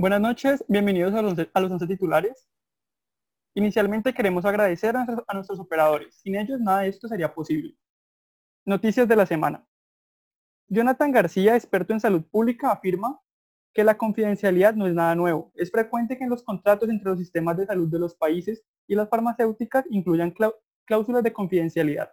Buenas noches, bienvenidos a los, a los 11 titulares. Inicialmente queremos agradecer a nuestros operadores. Sin ellos nada de esto sería posible. Noticias de la semana. Jonathan García, experto en salud pública, afirma que la confidencialidad no es nada nuevo. Es frecuente que en los contratos entre los sistemas de salud de los países y las farmacéuticas incluyan cláusulas de confidencialidad.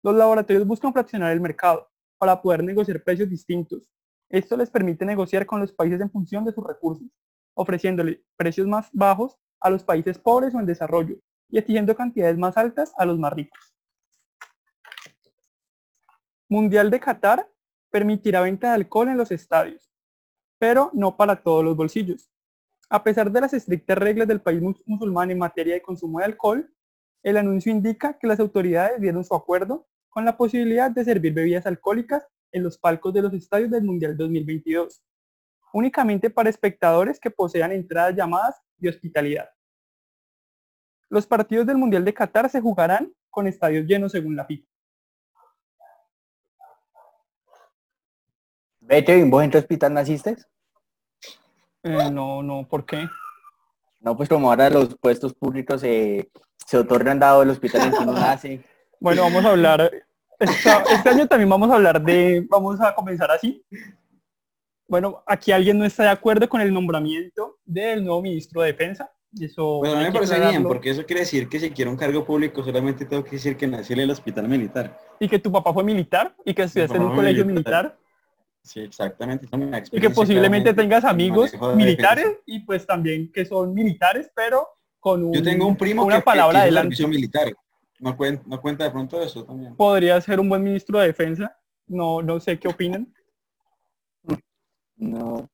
Los laboratorios buscan fraccionar el mercado para poder negociar precios distintos. Esto les permite negociar con los países en función de sus recursos, ofreciéndole precios más bajos a los países pobres o en desarrollo y exigiendo cantidades más altas a los más ricos. Mundial de Qatar permitirá venta de alcohol en los estadios, pero no para todos los bolsillos. A pesar de las estrictas reglas del país musulmán en materia de consumo de alcohol, el anuncio indica que las autoridades dieron su acuerdo con la posibilidad de servir bebidas alcohólicas en los palcos de los estadios del Mundial 2022, únicamente para espectadores que posean entradas llamadas de hospitalidad. Los partidos del Mundial de Qatar se jugarán con estadios llenos según la FIFA. Vete, ¿vos en qué hospital naciste? Eh, no, no, ¿por qué? No, pues como ahora los puestos públicos se otorgan dado el hospital en que uno nace. Bueno, vamos a hablar, este año también vamos a hablar de, vamos a comenzar así. Bueno, aquí alguien no está de acuerdo con el nombramiento del nuevo ministro de Defensa. Eso bueno, me parece bien, porque eso quiere decir que si quiero un cargo público solamente tengo que decir que nací en el hospital militar. Y que tu papá fue militar y que estudiaste en un colegio militar. Sí, exactamente. Y que posiblemente tengas amigos militares y pues también que son militares, pero con un, Yo tengo un primo una que, palabra que adelante. militar. No cuenta, no cuenta de pronto eso también. Podría ser un buen ministro de defensa. No, no sé qué opinan. No.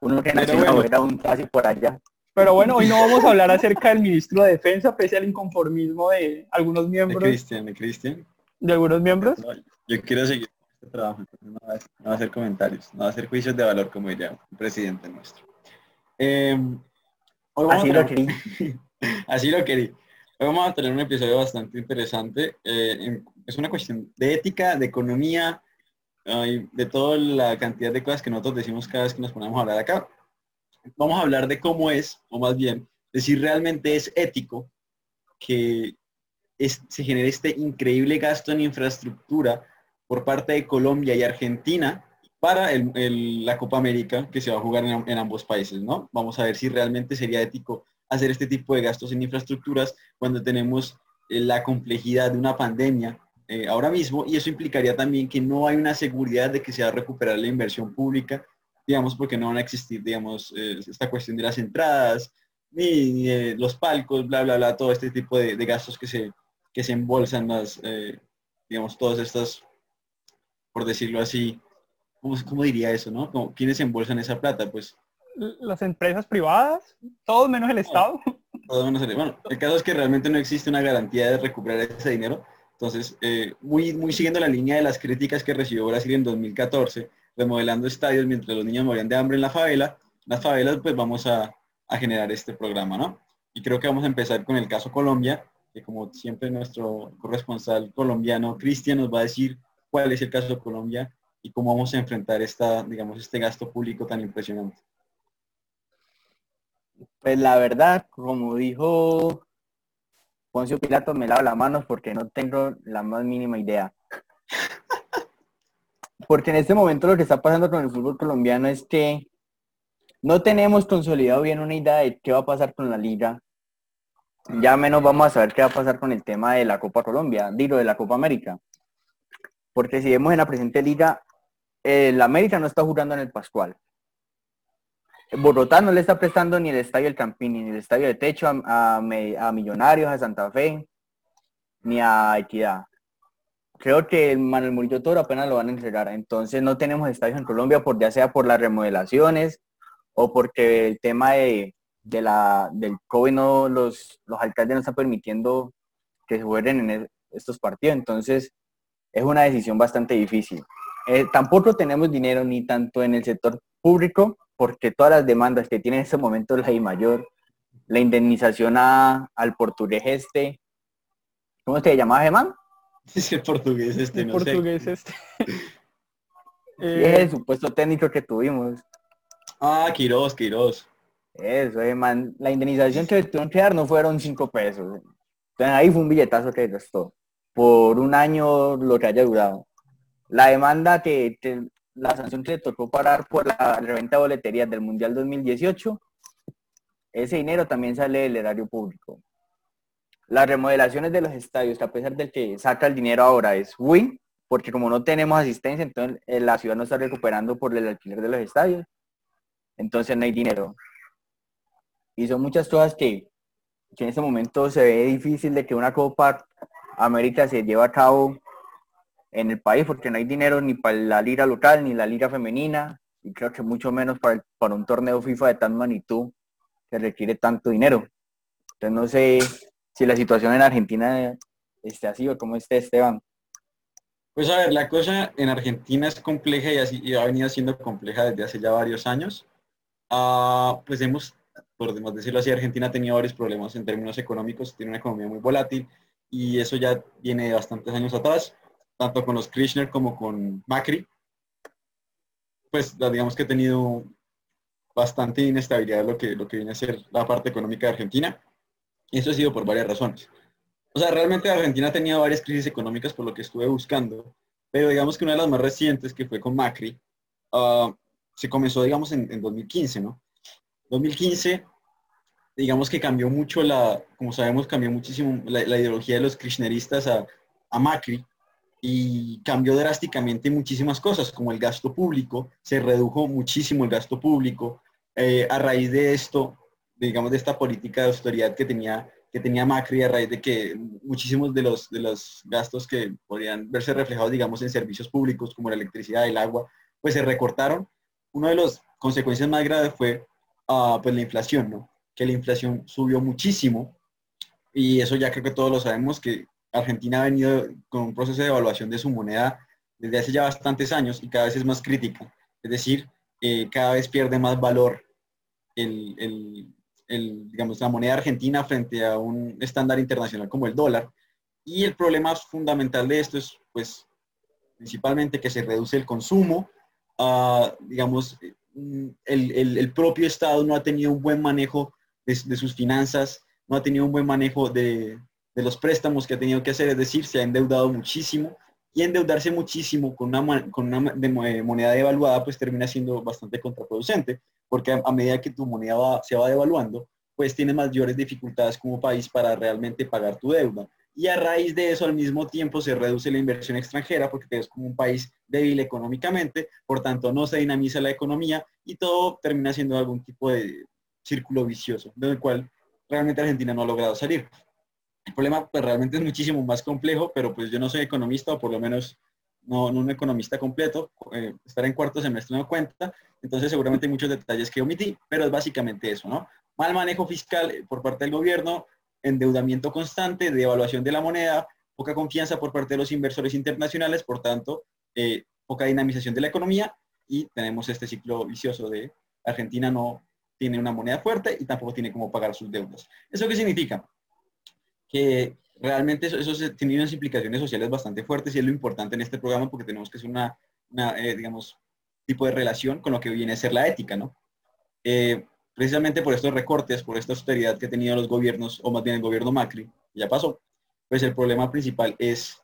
Uno que nació bueno. era un casi por allá. Pero bueno, hoy no vamos a hablar acerca del ministro de Defensa, pese al inconformismo de algunos miembros. De Cristian, de Cristian. De algunos miembros. No, yo quiero seguir este trabajo, no va, a, no va, a hacer comentarios, no va a hacer juicios de valor, como diría el presidente nuestro. Eh, Así lo querí. Así lo querí. Hoy vamos a tener un episodio bastante interesante. Eh, es una cuestión de ética, de economía, uh, de toda la cantidad de cosas que nosotros decimos cada vez que nos ponemos a hablar acá. Vamos a hablar de cómo es, o más bien, de si realmente es ético que es, se genere este increíble gasto en infraestructura por parte de Colombia y Argentina para la Copa América que se va a jugar en, en ambos países, ¿no? Vamos a ver si realmente sería ético hacer este tipo de gastos en infraestructuras cuando tenemos eh, la complejidad de una pandemia eh, ahora mismo y eso implicaría también que no hay una seguridad de que se va a recuperar la inversión pública, digamos, porque no van a existir, digamos, eh, esta cuestión de las entradas, ni, los palcos, bla, bla, bla, todo este tipo de, gastos que se, que se embolsan las, digamos, todas estas, por decirlo así, ¿cómo, cómo diría eso, no? ¿Quiénes embolsan esa plata? Pues las empresas privadas, todos menos el Estado. Todo menos el, bueno, el caso es que realmente no existe una garantía de recuperar ese dinero. Entonces, eh, muy, muy siguiendo la línea de las críticas que recibió Brasil en 2014, remodelando estadios mientras los niños morían de hambre en la favela, las favelas, pues vamos a, a generar este programa, ¿no? Y creo que vamos a empezar con el caso Colombia, que como siempre nuestro corresponsal colombiano, Cristian, nos va a decir cuál es el caso Colombia y cómo vamos a enfrentar esta, digamos, este gasto público tan impresionante. Pues la verdad, como dijo Poncio Pilato, me lavo las manos porque no tengo la más mínima idea. Porque en este momento lo que está pasando con el fútbol colombiano es que no tenemos consolidado bien una idea de qué va a pasar con la liga. Ya menos vamos a saber qué va a pasar con el tema de la Copa Colombia, digo, de la Copa América. Porque si vemos en la presente liga, el América no está jugando en el Pascual. Bogotá no le está prestando ni el estadio del Campín, ni el estadio de techo a, a, Millonarios, a Santa Fe, ni a Equidad. Creo que el Manuel Murillo Toro apenas lo van a entregar. Entonces no tenemos estadios en Colombia, por, ya sea por las remodelaciones o porque el tema de, de la, del COVID no, los, los alcaldes no están permitiendo que se jueguen en estos partidos. Entonces es una decisión bastante difícil. Eh, tampoco tenemos dinero ni tanto en el sector público porque todas las demandas que tiene en este momento la I mayor, la indemnización a, al portugués este, ¿cómo se llamaba Germán? Es el portugués este, el no portugués sé. este. eh, es el supuesto técnico que tuvimos. Ah, Quiroz, Quiroz. Eso, eh, man. La indemnización que tuvieron que dar no fueron cinco pesos. Entonces ahí fue un billetazo que gastó. Por un año lo que haya durado. La demanda que, que- la sanción que le tocó parar por la reventa de boleterías del Mundial 2018, ese dinero también sale del erario público. Las remodelaciones de los estadios, que a pesar del que saca el dinero ahora es win, porque como no tenemos asistencia, entonces eh, la ciudad no está recuperando por el alquiler de los estadios, entonces no hay dinero. Y son muchas cosas que, que en este momento se ve difícil de que una Copa América se lleve a cabo en el país, porque no hay dinero ni para la liga local ni la liga femenina, y creo que mucho menos para, el- para un torneo FIFA de tan magnitud que requiere tanto dinero. Entonces no sé si la situación en Argentina esté así o cómo esté Esteban. Pues a ver, la cosa en Argentina es compleja y, así, y ha venido siendo compleja desde hace ya varios años. Ah, pues hemos, por demás decirlo así, Argentina ha tenido varios problemas en términos económicos, tiene una economía muy volátil y eso ya viene de bastantes años atrás, tanto con los Kirchner como con Macri. Pues digamos que ha tenido bastante inestabilidad lo que, lo que viene a ser la parte económica de Argentina. Y eso ha sido por varias razones. O sea, realmente Argentina ha tenido varias crisis económicas por lo que estuve buscando, pero digamos que una de las más recientes, que fue con Macri, ah, se comenzó, digamos, en, en 2015, ¿no? 2015, digamos que cambió mucho la, como sabemos, cambió muchísimo la, la ideología de los kirchneristas a, a Macri y cambió drásticamente muchísimas cosas, como el gasto público, se redujo muchísimo el gasto público. Eh, a raíz de esto, digamos, de esta política de austeridad que tenía que tenía Macri a raíz de que muchísimos de los, de los gastos que podrían verse reflejados, digamos, en servicios públicos como la electricidad, el agua, pues se recortaron. Una de las consecuencias más graves fue ah, pues la inflación, ¿no? Que la inflación subió muchísimo y eso ya creo que todos lo sabemos, que Argentina ha venido con un proceso de evaluación de su moneda desde hace ya bastantes años y cada vez es más crítica. Es decir, eh, cada vez pierde más valor el, digamos, la moneda argentina frente a un estándar internacional como el dólar. Y el problema fundamental de esto es, pues, principalmente que se reduce el consumo, uh, digamos, el, propio Estado no ha tenido un buen manejo de sus finanzas, no ha tenido un buen manejo de, de, los préstamos que ha tenido que hacer, es decir, se ha endeudado muchísimo y endeudarse muchísimo con una, con una de moneda devaluada pues termina siendo bastante contraproducente, porque a, medida que tu moneda se va devaluando, pues tienes mayores dificultades como país para realmente pagar tu deuda. Y a raíz de eso, al mismo tiempo, se reduce la inversión extranjera porque ves como un país débil económicamente, por tanto, no se dinamiza la economía y todo termina siendo algún tipo de círculo vicioso, del cual realmente Argentina no ha logrado salir. El problema pues, realmente es muchísimo más complejo, pero pues yo no soy economista, o por lo menos no, no un economista completo. Eh, estar en cuarto semestre no cuenta, entonces seguramente hay muchos detalles que omití, pero es básicamente eso, ¿no? Mal manejo fiscal por parte del gobierno, endeudamiento constante, devaluación de la moneda, poca confianza por parte de los inversores internacionales, por tanto, eh, poca dinamización de la economía y tenemos este ciclo vicioso de Argentina no tiene una moneda fuerte y tampoco tiene cómo pagar sus deudas. ¿Eso qué significa? Que realmente eso, eso tiene unas implicaciones sociales bastante fuertes y es lo importante en este programa porque tenemos que hacer una, una eh, digamos, tipo de relación con lo que viene a ser la ética, ¿no? Eh, precisamente por estos recortes, por esta austeridad que han tenido los gobiernos, o más bien el gobierno Macri, ya pasó, pues el problema principal es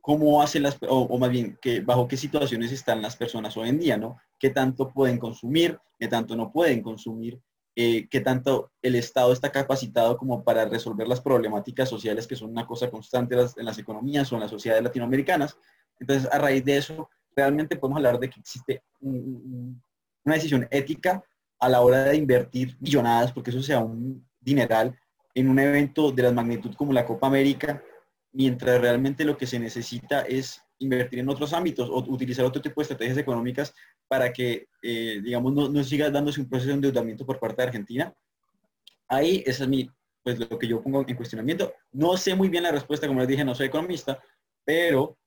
cómo hacen las, o, o, más bien, que, bajo qué situaciones están las personas hoy en día, ¿no? ¿Qué tanto pueden consumir? ¿Qué tanto no pueden consumir? Eh, ¿Qué tanto el Estado está capacitado como para resolver las problemáticas sociales que son una cosa constante en las, economías o en las sociedades latinoamericanas? Entonces, a raíz de eso, realmente podemos hablar de que existe un, una decisión ética a la hora de invertir millonadas, porque eso sea un dineral, en un evento de la magnitud como la Copa América, mientras realmente lo que se necesita es invertir en otros ámbitos o utilizar otro tipo de estrategias económicas para que, eh, digamos, no, no, siga dándose un proceso de endeudamiento por parte de Argentina. Ahí, esa es mi, pues lo que yo pongo en cuestionamiento. No sé muy bien la respuesta, como les dije, no soy economista, pero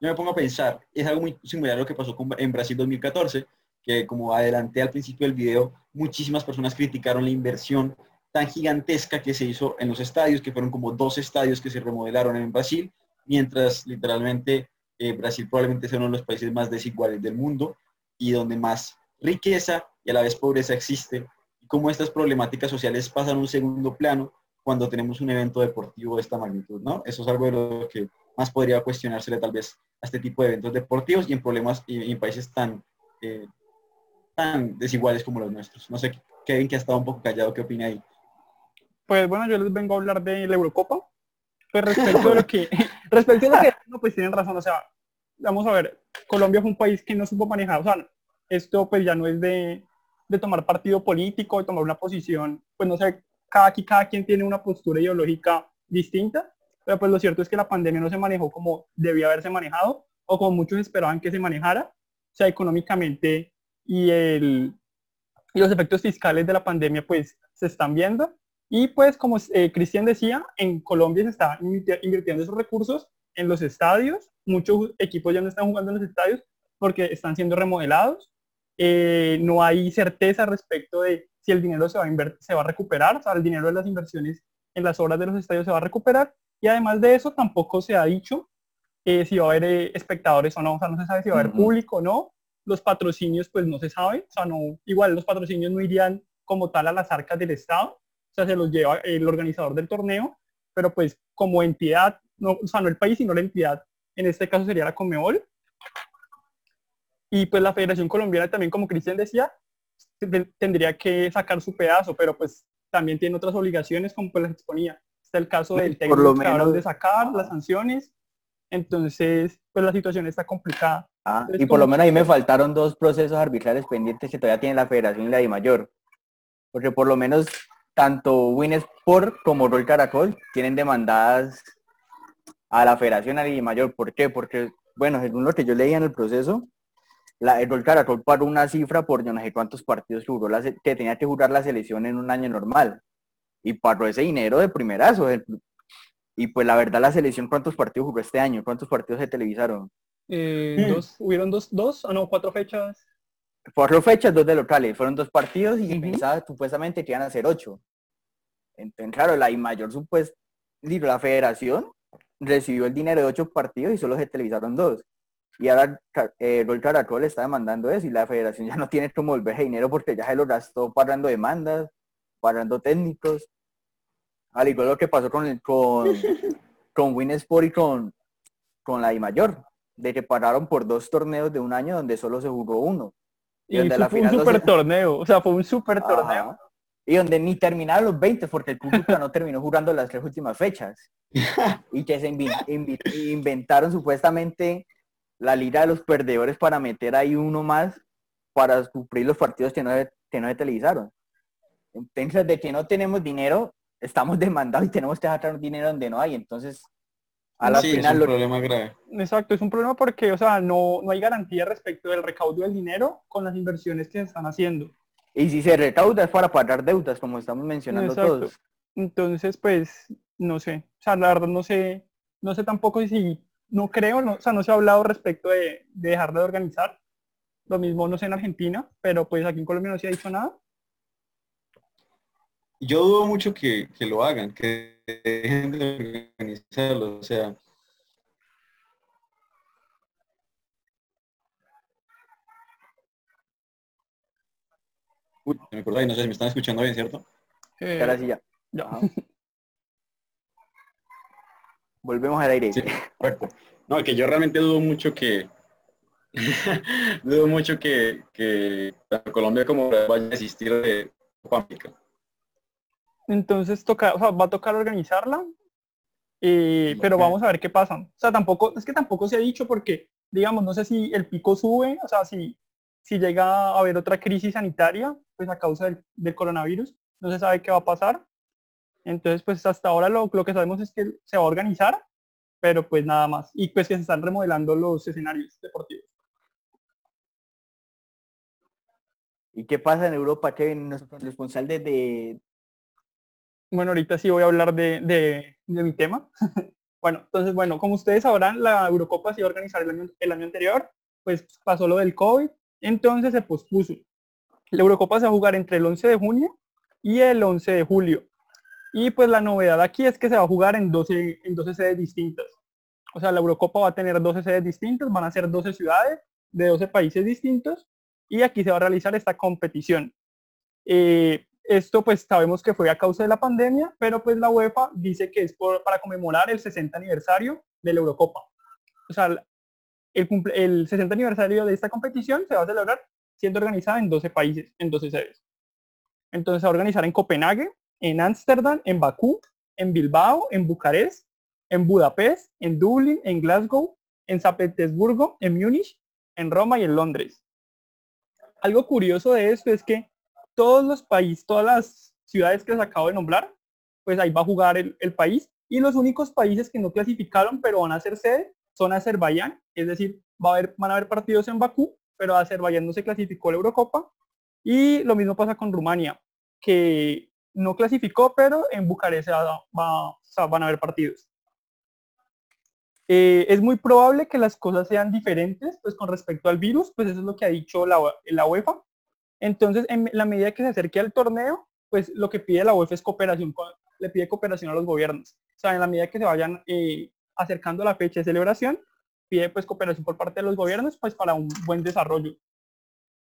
yo me pongo a pensar, es algo muy similar a lo que pasó con, en Brasil 2014, que como adelanté al principio del video, muchísimas personas criticaron la inversión tan gigantesca que se hizo en los estadios, que fueron como dos estadios que se remodelaron en Brasil, mientras literalmente eh, Brasil probablemente sea uno de los países más desiguales del mundo y donde más riqueza y a la vez pobreza existe, y cómo estas problemáticas sociales pasan a un segundo plano cuando tenemos un evento deportivo de esta magnitud, ¿no? Eso es algo de lo que más podría cuestionársele tal vez a este tipo de eventos deportivos y en problemas y, en países tan, eh, tan desiguales como los nuestros. No sé, Kevin, que ha estado un poco callado, ¿qué opina ahí? Pues bueno, yo les vengo a hablar de la Eurocopa. Pues respecto a lo que, respecto a lo que, no, pues tienen razón, o sea, vamos a ver, Colombia fue un país que no supo manejar, o sea, esto pues ya no es de, de tomar partido político, de tomar una posición, pues no sé, cada, cada quien tiene una postura ideológica distinta, pero pues lo cierto es que la pandemia no se manejó como debía haberse manejado o como muchos esperaban que se manejara, o sea, económicamente y, el, y los efectos fiscales de la pandemia pues se están viendo. Y pues como eh, Cristian decía, en Colombia se está invirtiendo esos recursos en los estadios. Muchos equipos ya no están jugando en los estadios porque están siendo remodelados. Eh, no hay certeza respecto de si el dinero se va, a se va a recuperar, o sea, el dinero de las inversiones en las obras de los estadios se va a recuperar. Y además de eso, tampoco se ha dicho eh, si va a haber eh, espectadores o no, o sea, no se sabe si va a haber público o no. Los patrocinios, pues no se sabe, o sea, no, igual los patrocinios no irían como tal a las arcas del Estado, sea, se los lleva el organizador del torneo, pero pues como entidad, no, o sea, no el país, sino la entidad, en este caso sería la Comebol. Y pues la Federación Colombiana también, como Cristian decía, tendría que sacar su pedazo, pero pues también tiene otras obligaciones como pues les exponía. Está el caso del técnico que de sacar las sanciones. Entonces, pues la situación está complicada. Ah, y por lo menos ahí me faltaron dos procesos arbitrales pendientes que todavía tiene la Federación y la Mayor. Porque por lo menos tanto Winsport como Rol Caracol tienen demandadas a la Federación y Mayor. ¿Por qué? Porque, bueno, según lo que yo leía en el proceso, la, el Caracol paró una cifra por yo no sé cuántos partidos que, jugó la, que tenía que jugar la selección en un año normal. Y paró ese dinero de primerazo. y pues la verdad la selección, ¿cuántos partidos jugó este año? ¿Cuántos partidos se televisaron? Eh, dos, hubieron dos, dos, ah no, cuatro fechas. Cuatro fechas, dos de locales. Fueron dos partidos y pensaba supuestamente que iban a ser ocho. Entonces, claro, la I mayor supuesto, la federación recibió el dinero de ocho partidos y solo se televisaron dos. Y ahora eh, el Caracol está demandando eso y la federación ya no tiene cómo volver dinero porque ya se lo gastó pagando demandas, pagando técnicos. Al igual lo que pasó con el, con, con Winsport y con, con la I mayor, de que pararon por dos torneos de un año donde solo se jugó uno. Y, donde la fue un super torneo, o sea, fue un super torneo. Y donde ni terminaron los 20 porque el público no terminó jugando las tres últimas fechas. y que se inventaron supuestamente la liga de los perdedores para meter ahí uno más para suplir los partidos que no, que no se televisaron. Entonces, de que no tenemos dinero, estamos demandados y tenemos que sacar dinero donde no hay. Entonces, a la final... Es un problema grave. Exacto, es un problema porque, o sea, no, no hay garantía respecto del recaudo del dinero con las inversiones que se están haciendo. Y si se recauda es para pagar deudas, como estamos mencionando todos. Entonces, pues, no sé. O sea, la verdad no sé, no sé tampoco si no creo, no, o sea, no se ha hablado respecto de, dejar de organizar. Lo mismo no sé en Argentina, pero pues aquí en Colombia no se ha dicho nada. Yo dudo mucho que, lo hagan, que dejen de organizarlo, o sea. Uy, me acuerdo no sé si me están escuchando bien, ¿cierto? Eh, Ahora sí ya. Volvemos al aire. No, que yo realmente dudo mucho que dudo mucho que, que Colombia como vaya a existir de Copa Entonces toca, o sea, va a tocar organizarla, eh, pero vamos a ver qué pasa. O sea, tampoco, es que tampoco se ha dicho porque, digamos, no sé si el pico sube, o sea, si, si llega a haber otra crisis sanitaria, pues a causa del, del coronavirus, no se sabe qué va a pasar. Entonces, pues hasta ahora lo, que sabemos es que se va a organizar, pero pues nada más. Y pues que se están remodelando los escenarios deportivos. ¿Y qué pasa en Europa, Kevin? ¿Nuestro responsable de...? Bueno, ahorita sí voy a hablar de, mi tema. bueno, entonces, bueno, como ustedes sabrán, la Eurocopa se iba a organizar el año, anterior, pues pasó lo del COVID, entonces se pospuso. La Eurocopa se va a jugar entre el 11 de junio y el 11 de julio. Y pues la novedad aquí es que se va a jugar en 12, en 12 sedes distintas. O sea, la Eurocopa va a tener 12 sedes distintas, van a ser 12 ciudades de 12 países distintos. y aquí se va a realizar esta competición. Eh, esto pues sabemos que fue a causa de la pandemia, pero pues la UEFA dice que es para conmemorar el 60 aniversario de la Eurocopa. O sea, el, el 60 aniversario de esta competición se va a celebrar siendo organizada en 12 países, en 12 sedes. Entonces se va a organizar en Copenhague, en Ámsterdam, en Bakú, en Bilbao, en Bucarest, en Budapest, en Dublín, en Glasgow, en San Petersburgo, en Múnich, en Roma y en Londres. Algo curioso de esto es que todos los países, todas las ciudades que les acabo de nombrar, pues ahí va a jugar el, país. Y los únicos países que no clasificaron, pero van a ser sede, son Azerbaiyán, es decir, va a haber, van a haber partidos en Bakú, pero Azerbaiyán no se clasificó la Eurocopa. Y lo mismo pasa con Rumania, que no clasificó, pero en Bucarest van a haber partidos. Eh, es muy probable que las cosas sean diferentes pues con respecto al virus, pues eso es lo que ha dicho la UEFA. Entonces, en la medida que se acerque al torneo, pues lo que pide la UEFA es cooperación, le pide cooperación a los gobiernos. O sea, en la medida que se vayan eh, acercando la fecha de celebración, pide pues cooperación por parte de los gobiernos pues para un buen desarrollo.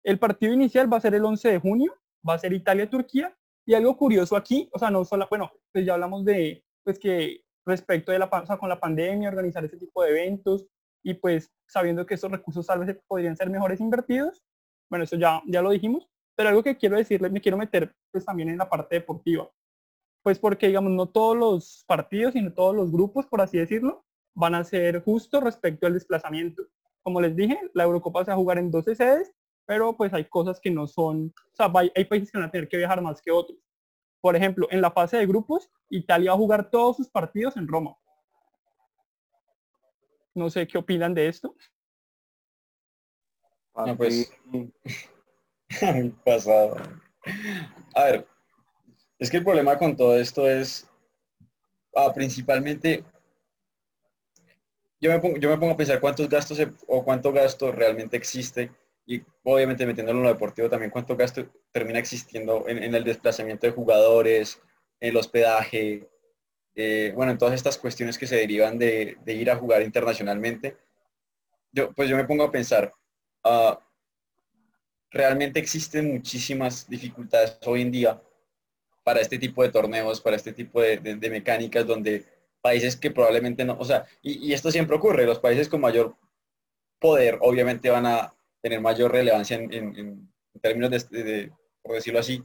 El partido inicial va a ser el 11 de junio, va a ser Italia-Turquía. Y algo curioso aquí, o sea, no solo, bueno, pues ya hablamos de pues que respecto de la, o con la pandemia, organizar ese tipo de eventos y pues sabiendo que esos recursos tal vez podrían ser mejores invertidos, bueno, eso ya, ya lo dijimos, pero algo que quiero decirles, me quiero meter pues también en la parte deportiva, pues porque digamos, no todos los partidos, sino todos los grupos, por así decirlo, van a ser justos respecto al desplazamiento. Como les dije, la Eurocopa se va a jugar en 12 sedes, pero pues hay cosas que no son, o sea, hay países que van a tener que viajar más que otros. Por ejemplo, en la fase de grupos, Italia va a jugar todos sus partidos en Roma. No sé qué opinan de esto. No, pues. pasado. A ver, es que el problema con todo esto es ah, principalmente. Yo me, pongo, yo me pongo a pensar cuántos gastos o cuánto gasto realmente existe y obviamente metiéndolo en lo deportivo también, cuánto gasto termina existiendo en, el desplazamiento de jugadores, en el hospedaje, eh, bueno, en todas estas cuestiones que se derivan de, ir a jugar internacionalmente. Yo, pues yo me pongo a pensar, uh, realmente existen muchísimas dificultades hoy en día para este tipo de torneos, para este tipo de, mecánicas donde países que probablemente no, o sea, y, esto siempre ocurre, los países con mayor poder obviamente van a, tener mayor relevancia en, términos de, por decirlo así,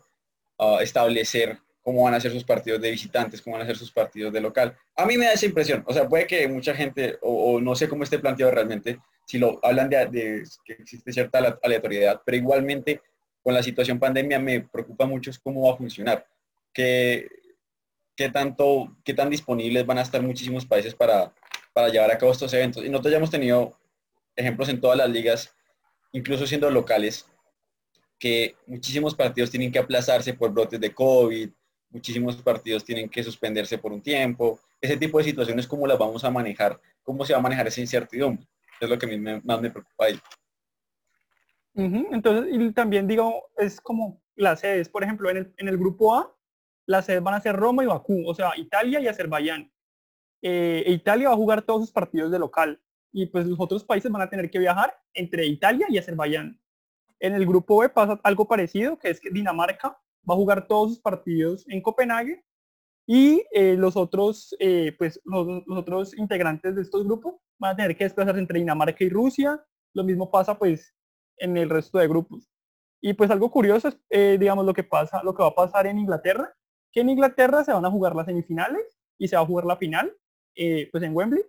establecer cómo van a ser sus partidos de visitantes, cómo van a ser sus partidos de local. A mí me da esa impresión, o sea, puede que mucha gente, o, no sé cómo esté planteado realmente, si lo hablan de, que existe cierta aleatoriedad, pero igualmente con la situación pandemia me preocupa mucho cómo va a funcionar, qué, qué, tanto, qué tan disponibles van a estar muchísimos países para, para llevar a cabo estos eventos. Y nosotros ya hemos tenido ejemplos en todas las ligas incluso siendo locales, que muchísimos partidos tienen que aplazarse por brotes de COVID, muchísimos partidos tienen que suspenderse por un tiempo. Ese tipo de situaciones, ¿cómo las vamos a manejar? ¿Cómo se va a manejar esa incertidumbre? Es lo que a mí más me preocupa ahí. Entonces, y también digo, es como las sedes, por ejemplo, en el, en el grupo A, las sedes van a ser Roma y Bakú, o sea, Italia y Azerbaiyán. Eh, e Italia va a jugar todos sus partidos de local y pues los otros países van a tener que viajar entre Italia y Azerbaiyán. En el grupo B pasa algo parecido, que es que Dinamarca va a jugar todos sus partidos en Copenhague y eh, los otros, eh, pues los, otros integrantes de estos grupos van a tener que desplazarse entre Dinamarca y Rusia. Lo mismo pasa pues en el resto de grupos. Y pues algo curioso es, eh, digamos, lo que pasa, lo que va a pasar en Inglaterra, que en Inglaterra se van a jugar las semifinales y se va a jugar la final, pues en Wembley.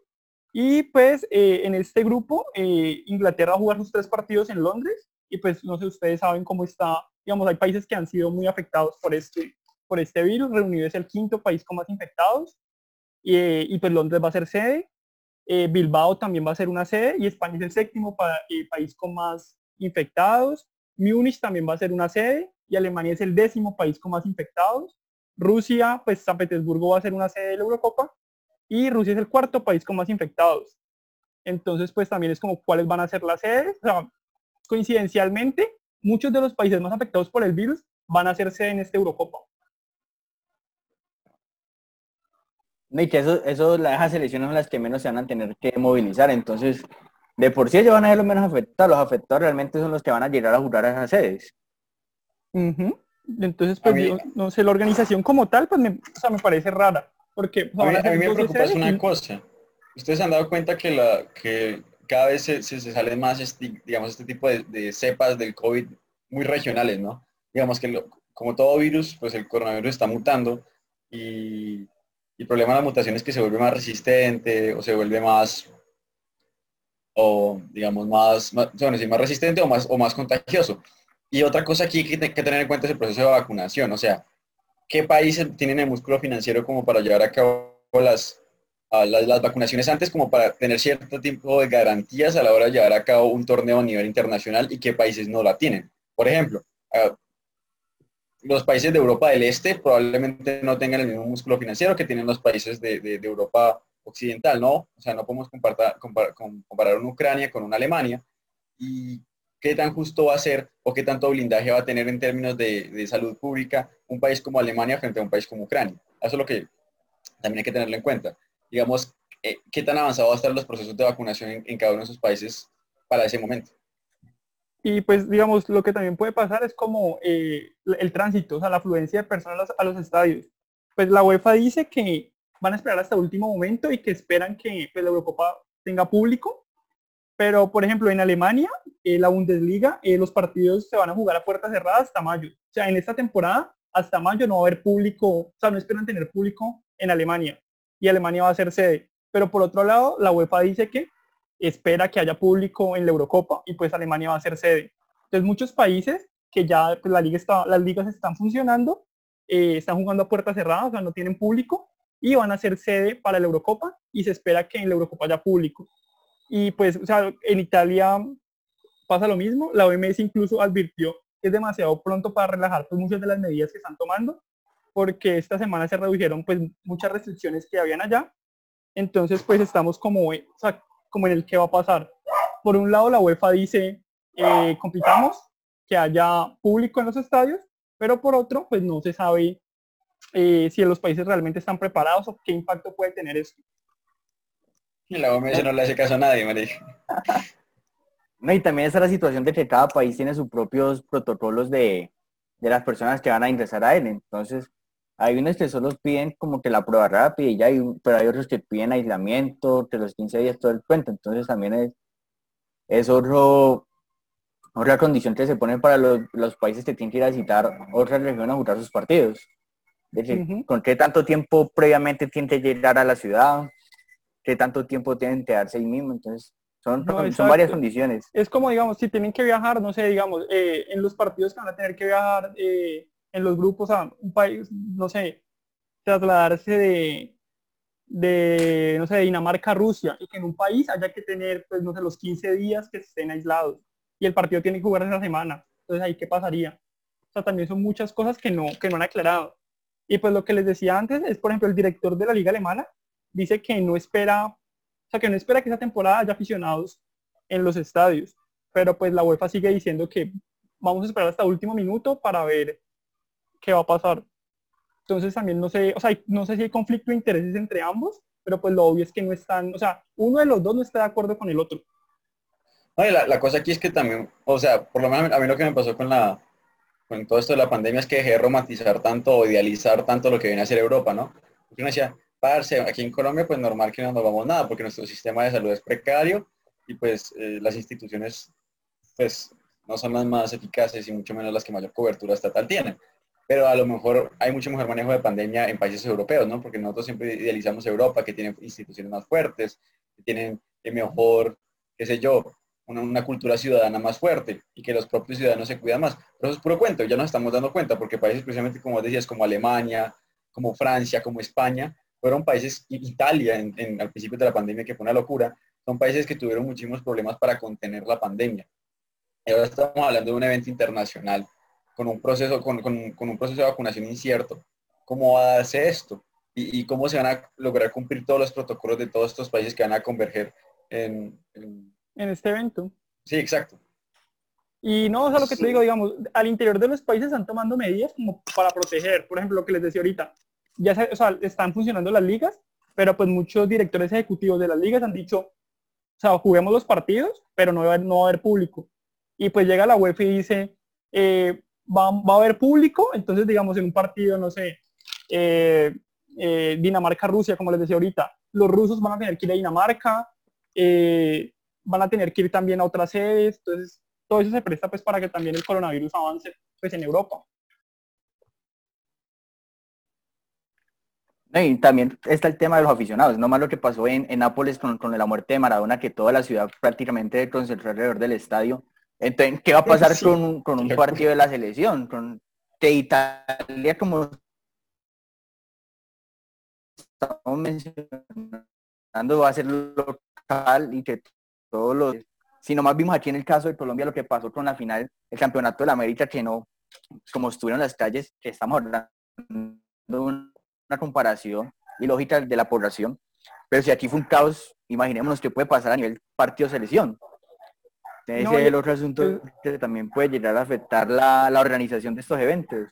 Y pues en este grupo, Inglaterra va a jugar sus tres partidos en Londres y pues no sé, ustedes saben cómo está, digamos, hay países que han sido muy afectados por este, por este virus, Reunido es el quinto país con más infectados y, eh, y pues Londres va a ser sede, Bilbao también va a ser una sede y España es el séptimo país con más infectados, Múnich también va a ser una sede y Alemania es el décimo país con más infectados, Rusia, pues San Petersburgo va a ser una sede de la Eurocopa y Rusia es el cuarto país con más infectados. Entonces, pues también es como cuáles van a ser las sedes. Coincidencialmente, muchos de los países más afectados por el virus van a ser sede en esta Eurocopa. Y que eso, eso, las selecciones son las que menos se van a tener que movilizar. Entonces, de por sí ellos van a ser los menos afectados. Los afectados realmente son los que van a llegar a jugar a esas sedes. Entonces, pues, A mí- yo no sé, la organización como tal, pues, me, o sea, me parece rara. Porque pues, A mí, van a a mí ser me 12 preocupa es una y- cosa. Ustedes se han dado cuenta que, la, que cada vez se, se, se salen más, esti- digamos, este tipo de, de cepas del COVID muy regionales, ¿no? Digamos que lo- como todo virus, pues el coronavirus está mutando y, y el problema de la mutación es que se vuelve más resistente o se vuelve más, o digamos, más, más, bueno, sí, más resistente o más, o más contagioso. Y otra cosa aquí que hay que tener en cuenta es el proceso de vacunación, o sea, ¿qué países tienen el músculo financiero como para llevar a cabo las, las, vacunaciones antes como para tener cierto tipo de garantías a la hora de llevar a cabo un torneo a nivel internacional y qué países no la tienen? Por ejemplo, los países de Europa del Este probablemente no tengan el mismo músculo financiero que tienen los países de, de- Europa occidental, ¿no? O sea, no podemos comparar, una Ucrania con una Alemania y qué tan justo va a ser o qué tanto blindaje va a tener en términos de, de salud pública un país como Alemania frente a un país como Ucrania. Eso es lo que también hay que tenerlo en cuenta. Digamos, eh, qué tan avanzado va a estar los procesos de vacunación en cada uno de esos países para ese momento. Y pues, digamos, lo que también puede pasar es como eh, el tránsito, o sea, la afluencia de personas a los, estadios. Pues la UEFA dice que van a esperar hasta el último momento y que esperan que pues, la Eurocopa tenga público. Pero, por ejemplo, en Alemania, eh, la Bundesliga, eh, los partidos se van a jugar a puertas cerradas hasta mayo. O sea, en esta temporada, hasta mayo no va a haber público, o sea, no esperan tener público en Alemania. Y Alemania va a ser sede. Pero por otro lado, la UEFA dice que espera que haya público en la Eurocopa y pues Alemania va a ser sede. Entonces muchos países que ya pues, la liga está, las ligas están funcionando, eh, están jugando a puertas cerradas, o sea, no tienen público y van a ser sede para la Eurocopa y se espera que en la Eurocopa haya público. Y pues, o sea, en Italia pasa lo mismo, la OMS incluso advirtió que es demasiado pronto para relajar pues, muchas de las medidas que están tomando, porque esta semana se redujeron pues muchas restricciones que habían allá. Entonces, pues estamos como, o como en el que va a pasar. Por un lado, la UEFA dice, eh, compitamos, que haya público en los estadios, pero por otro, pues no se sabe eh, si los países realmente están preparados o qué impacto puede tener esto. Y la OMS no le hace caso a nadie, María. No, y también está la situación de que cada país tiene sus propios protocolos de, de las personas que van a ingresar a él. Entonces, hay unos que solo piden como que la prueba rápida y ya, hay, pero hay otros que piden aislamiento, que los 15 días todo el cuento. Entonces también es, es otro, otra condición que se pone para los, los países que tienen que ir a visitar otra región a jugar sus partidos. De que, Ujú. ¿Con qué tanto tiempo previamente tienen que llegar a la ciudad? ¿Qué tanto tiempo tienen que darse ahí mismo? Entonces, son, No, son varias condiciones. Es como, digamos, si tienen que viajar, no sé, digamos, eh, en los partidos que van a tener que viajar eh, en los grupos a un país, no sé, trasladarse de, de, no sé, de Dinamarca a Rusia y que en un país haya que tener, pues, no sé, los 15 días que estén aislados y el partido tiene que jugar esa semana. Entonces, ahí, ¿qué pasaría? O sea, también son muchas cosas que no, que no han aclarado. Y pues lo que les decía antes es, por ejemplo, el director de la liga alemana dice que no espera, o sea, que no espera que esa temporada haya aficionados en los estadios. Pero pues la UEFA sigue diciendo que vamos a esperar hasta último minuto para ver qué va a pasar. Entonces también no sé, o sea, no sé si hay conflicto de intereses entre ambos, pero pues lo obvio es que no están, o sea, uno de los dos no está de acuerdo con el otro. La cosa aquí es que también, o sea, por lo menos a mí lo que me pasó con la con todo esto de la pandemia es que dejé de romantizar tanto o idealizar tanto lo que viene a ser Europa, ¿no? Porque uno decía, parce, aquí en Colombia pues normal que no nos vamos nada, porque nuestro sistema de salud es precario y pues eh, las instituciones pues no son las más eficaces y mucho menos las que mayor cobertura estatal tienen. Pero a lo mejor hay mucho mejor manejo de pandemia en países europeos, ¿no? Porque nosotros siempre idealizamos Europa, que tiene instituciones más fuertes, que tienen mejor, qué sé yo, una, una, cultura ciudadana más fuerte y que los propios ciudadanos se cuidan más. Pero eso es puro cuento, ya nos estamos dando cuenta, porque países precisamente como decías, como Alemania, como Francia, como España, fueron países, Italia en, en, al principio de la pandemia, que fue una locura, son países que tuvieron muchísimos problemas para contener la pandemia. Y ahora estamos hablando de un evento internacional, con un proceso, con, con, con un proceso de vacunación incierto. ¿Cómo va a darse esto? Y, y, cómo se van a lograr cumplir todos los protocolos de todos estos países que van a converger en, en en este evento. Sí, exacto. Y no, o sea, lo que te digo, digamos, al interior de los países están tomando medidas como para proteger, por ejemplo, lo que les decía ahorita, ya se, o sea, están funcionando las ligas, pero pues muchos directores ejecutivos de las ligas han dicho, o sea, juguemos los partidos, pero no va, a haber, no va a haber público. Y pues llega la UEFA y dice, eh, va, va, a haber público, entonces digamos en un partido, no sé, eh, eh, Dinamarca-Rusia, como les decía ahorita, los rusos van a tener que ir a Dinamarca, eh, van a tener que ir también a otras sedes, entonces todo eso se presta pues para que también el coronavirus avance pues en Europa. Y también está el tema de los aficionados, no más lo que pasó en, en Nápoles con, con, la muerte de Maradona, que toda la ciudad prácticamente concentró alrededor del estadio. Entonces, ¿qué va a pasar sí. con, con, un partido de la selección? Con de Italia, como estamos mencionando, va a ser local y que todos los... Si nomás vimos aquí en el caso de Colombia lo que pasó con la final, el campeonato de la América, que no, como estuvieron las calles, que estamos hablando de una comparación ilógica de la población, pero si aquí fue un caos, imaginémonos qué puede pasar a nivel partido selección. Ese no, es el otro asunto que también puede llegar a afectar la, la, organización de estos eventos.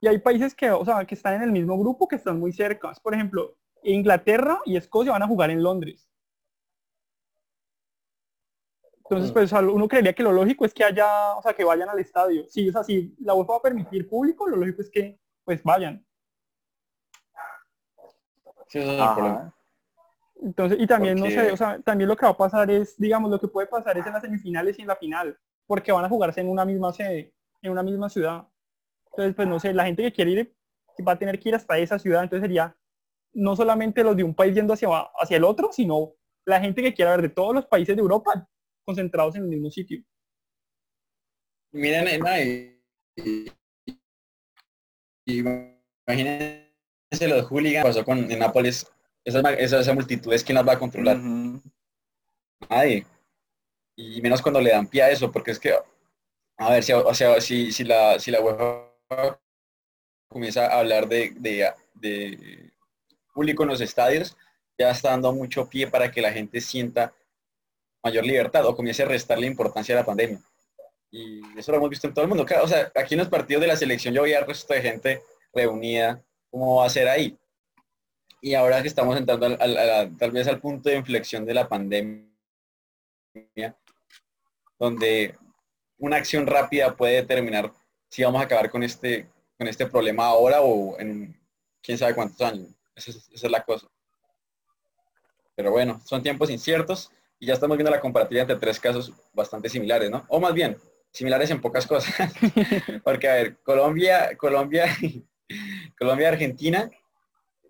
Y hay países que, o sea, que están en el mismo grupo, que están muy cerca. Por ejemplo, Inglaterra y Escocia van a jugar en Londres. Entonces, pues uno creería que lo lógico es que haya, o sea, que vayan al estadio. Sí, o sea, si la UEFA va a permitir público, lo lógico es que, pues, vayan. Sí, eso es el problema. Entonces, y también, porque... no sé, o sea, también lo que va a pasar es, digamos, lo que puede pasar es en las semifinales y en la final, porque van a jugarse en una misma sede, en una misma ciudad. Entonces, pues no sé, la gente que quiere ir va a tener que ir hasta esa ciudad, entonces sería no solamente los de un país yendo hacia, hacia el otro, sino la gente que quiera ver de todos los países de Europa concentrados en el mismo sitio. Miren, imagínense los hooligans pasó con Nápoles esa, esa, esa multitud es quien las va a controlar. Uh -huh. Nadie. Y menos cuando le dan pie a eso, porque es que, a ver, si, o sea, si, si, la, si la UEFA comienza a hablar de, de, de público en los estadios, ya está dando mucho pie para que la gente sienta mayor libertad o comience a restarle importancia a la pandemia. Y eso lo hemos visto en todo el mundo. O sea, aquí en los partidos de la selección yo veía al resto de gente reunida, ¿cómo va a ser ahí? Y ahora que estamos entrando al, al, al, tal vez al punto de inflexión de la pandemia, donde una acción rápida puede determinar si vamos a acabar con este, con este problema ahora o en quién sabe cuántos años. Esa es, esa es la cosa. Pero bueno, son tiempos inciertos y ya estamos viendo la comparativa entre tres casos bastante similares, ¿no? O más bien, similares en pocas cosas. Porque, a ver, Colombia, Colombia, Colombia, Argentina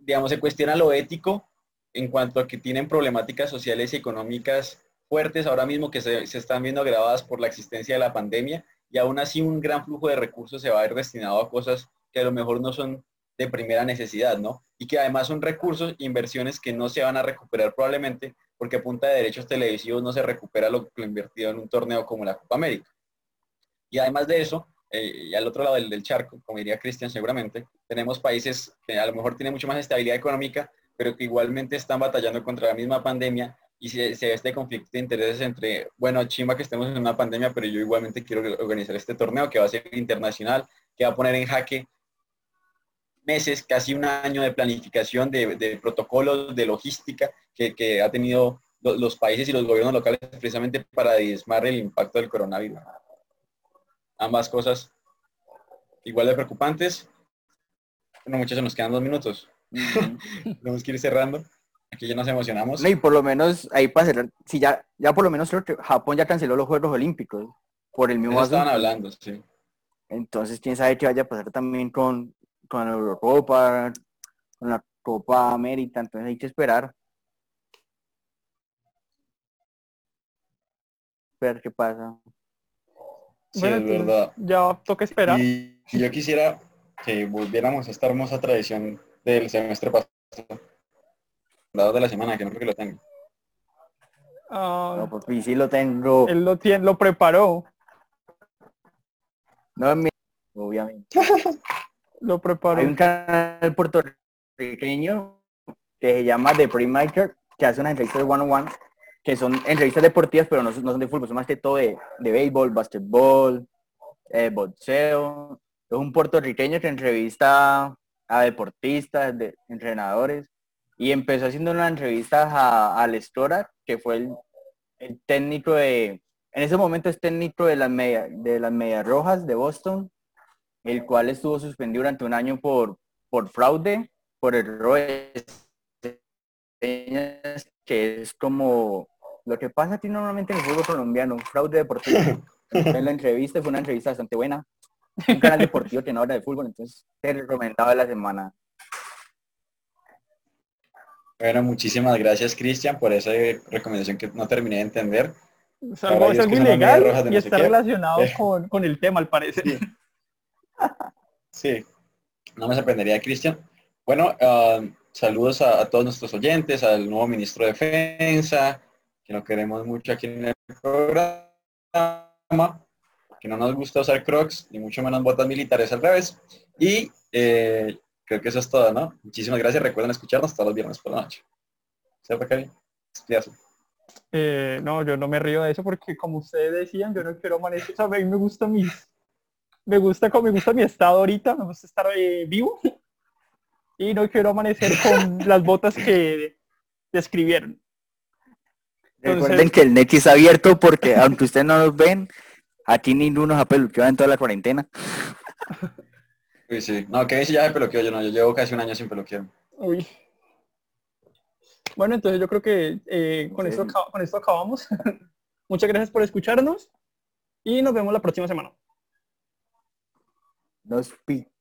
digamos, se cuestiona lo ético en cuanto a que tienen problemáticas sociales y económicas fuertes ahora mismo que se, están viendo agravadas por la existencia de la pandemia y aún así un gran flujo de recursos se va a ir destinado a cosas que a lo mejor no son de primera necesidad, ¿no? Y que además son recursos, inversiones que no se van a recuperar probablemente porque a punta de derechos televisivos no se recupera lo, lo invertido en un torneo como la Copa América. Y además de eso, eh, y al otro lado del, charco, como diría Cristian seguramente, tenemos países que a lo mejor tienen mucho más estabilidad económica, pero que igualmente están batallando contra la misma pandemia y se, se ve este conflicto de intereses entre, bueno, chimba que estemos en una pandemia, pero yo igualmente quiero organizar este torneo que va a ser internacional, que va a poner en jaque meses, casi un año de planificación, de, protocolos, de logística que, ha tenido los, los países y los gobiernos locales precisamente para diezmar el impacto del coronavirus ambas cosas igual de preocupantes. Bueno, muchachos, nos quedan dos minutos. Tenemos que ir cerrando. Aquí ya nos emocionamos. No, y por lo menos ahí para cerrar, si ya, ya por lo menos creo que Japón ya canceló los Juegos Olímpicos por el mismo estaban hablando, sí. Entonces, quién sabe qué vaya a pasar también con, con la Eurocopa, con la Copa América, entonces hay que esperar. Ver qué pasa. Sí, bueno, es verdad. Ya toca esperar. Y yo quisiera que volviéramos a esta hermosa tradición del semestre pasado. Dados de la semana, que no creo que lo tenga. Uh, no, porque sí lo tengo. Él lo tiene, lo preparó. No, mi... obviamente. lo preparó. Hay un canal puertorriqueño que se llama The Premaker, que hace una entrevista de one on one que son entrevistas deportivas, pero no, son de fútbol, son más que todo de, de béisbol, básquetbol, eh, boxeo. Es un puertorriqueño que entrevista a deportistas, de, entrenadores, y empezó haciendo una entrevista a, a Lestora, que fue el, el técnico de, en ese momento es técnico de las media, de las medias rojas de Boston, el cual estuvo suspendido durante un año por, por fraude, por errores que es como lo que pasa aquí normalmente en el fútbol colombiano, un fraude deportivo. en la entrevista fue una entrevista bastante buena. Un canal deportivo que no habla de fútbol, entonces te recomendaba la semana. Bueno, muchísimas gracias, Cristian, por esa recomendación que no terminé de entender. Es algo, es algo ilegal y está relacionado con, con, el tema, al parecer. Sí, no me sorprendería, Cristian. Bueno, uh, saludos a, a, todos nuestros oyentes, al nuevo ministro de Defensa, que lo queremos mucho aquí en el programa, que no nos gusta usar crocs, ni mucho menos botas militares al revés. Y eh, creo que eso es todo, ¿no? Muchísimas gracias. Recuerden escucharnos todos los viernes por la noche. Eh, no, yo no me río de eso porque como ustedes decían, yo no quiero amanecer. O sea, a mí me gusta mi, me gusta como me gusta mi estado ahorita, me gusta estar eh, vivo y no quiero amanecer con las botas que describieron. Recuerden que el net está abierto porque aunque ustedes no los ven, aquí ninguno se ha peluqueado en toda la cuarentena. Uy, sí. No, que dice ya de peluqueo, yo no, yo llevo casi un año sin peluqueo. Uy. Bueno, entonces yo creo que eh, con, esto, con esto acabamos. Muchas gracias por escucharnos y nos vemos la próxima semana. Nos pica.